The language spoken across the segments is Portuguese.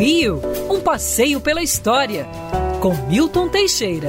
Rio, um passeio pela história, com Milton Teixeira.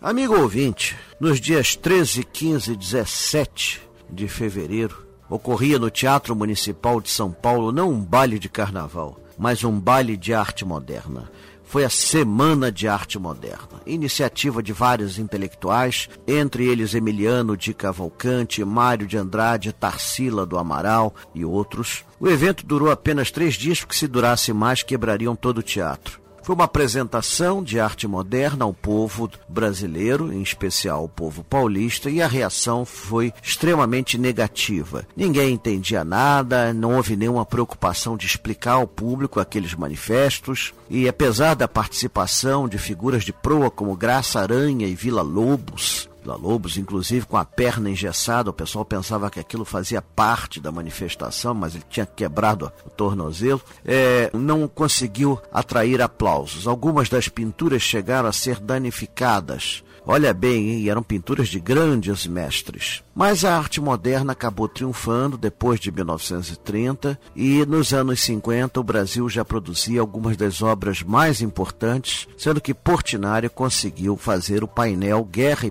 Amigo ouvinte, nos dias 13, 15 e 17 de fevereiro, ocorria no Teatro Municipal de São Paulo não um baile de carnaval, mas um baile de arte moderna foi a Semana de Arte Moderna, iniciativa de vários intelectuais, entre eles Emiliano de Cavalcante, Mário de Andrade, Tarsila do Amaral e outros. O evento durou apenas três dias, porque se durasse mais quebrariam todo o teatro. Foi uma apresentação de arte moderna ao povo brasileiro, em especial ao povo paulista, e a reação foi extremamente negativa. Ninguém entendia nada, não houve nenhuma preocupação de explicar ao público aqueles manifestos, e apesar da participação de figuras de proa como Graça Aranha e Vila Lobos, Vila Lobos, inclusive com a perna engessada. O pessoal pensava que aquilo fazia parte da manifestação, mas ele tinha quebrado o tornozelo. É, não conseguiu atrair aplausos. Algumas das pinturas chegaram a ser danificadas. Olha bem, hein? eram pinturas de grandes mestres. Mas a arte moderna acabou triunfando depois de 1930 e nos anos 50 o Brasil já produzia algumas das obras mais importantes, sendo que Portinari conseguiu fazer o painel Guerra e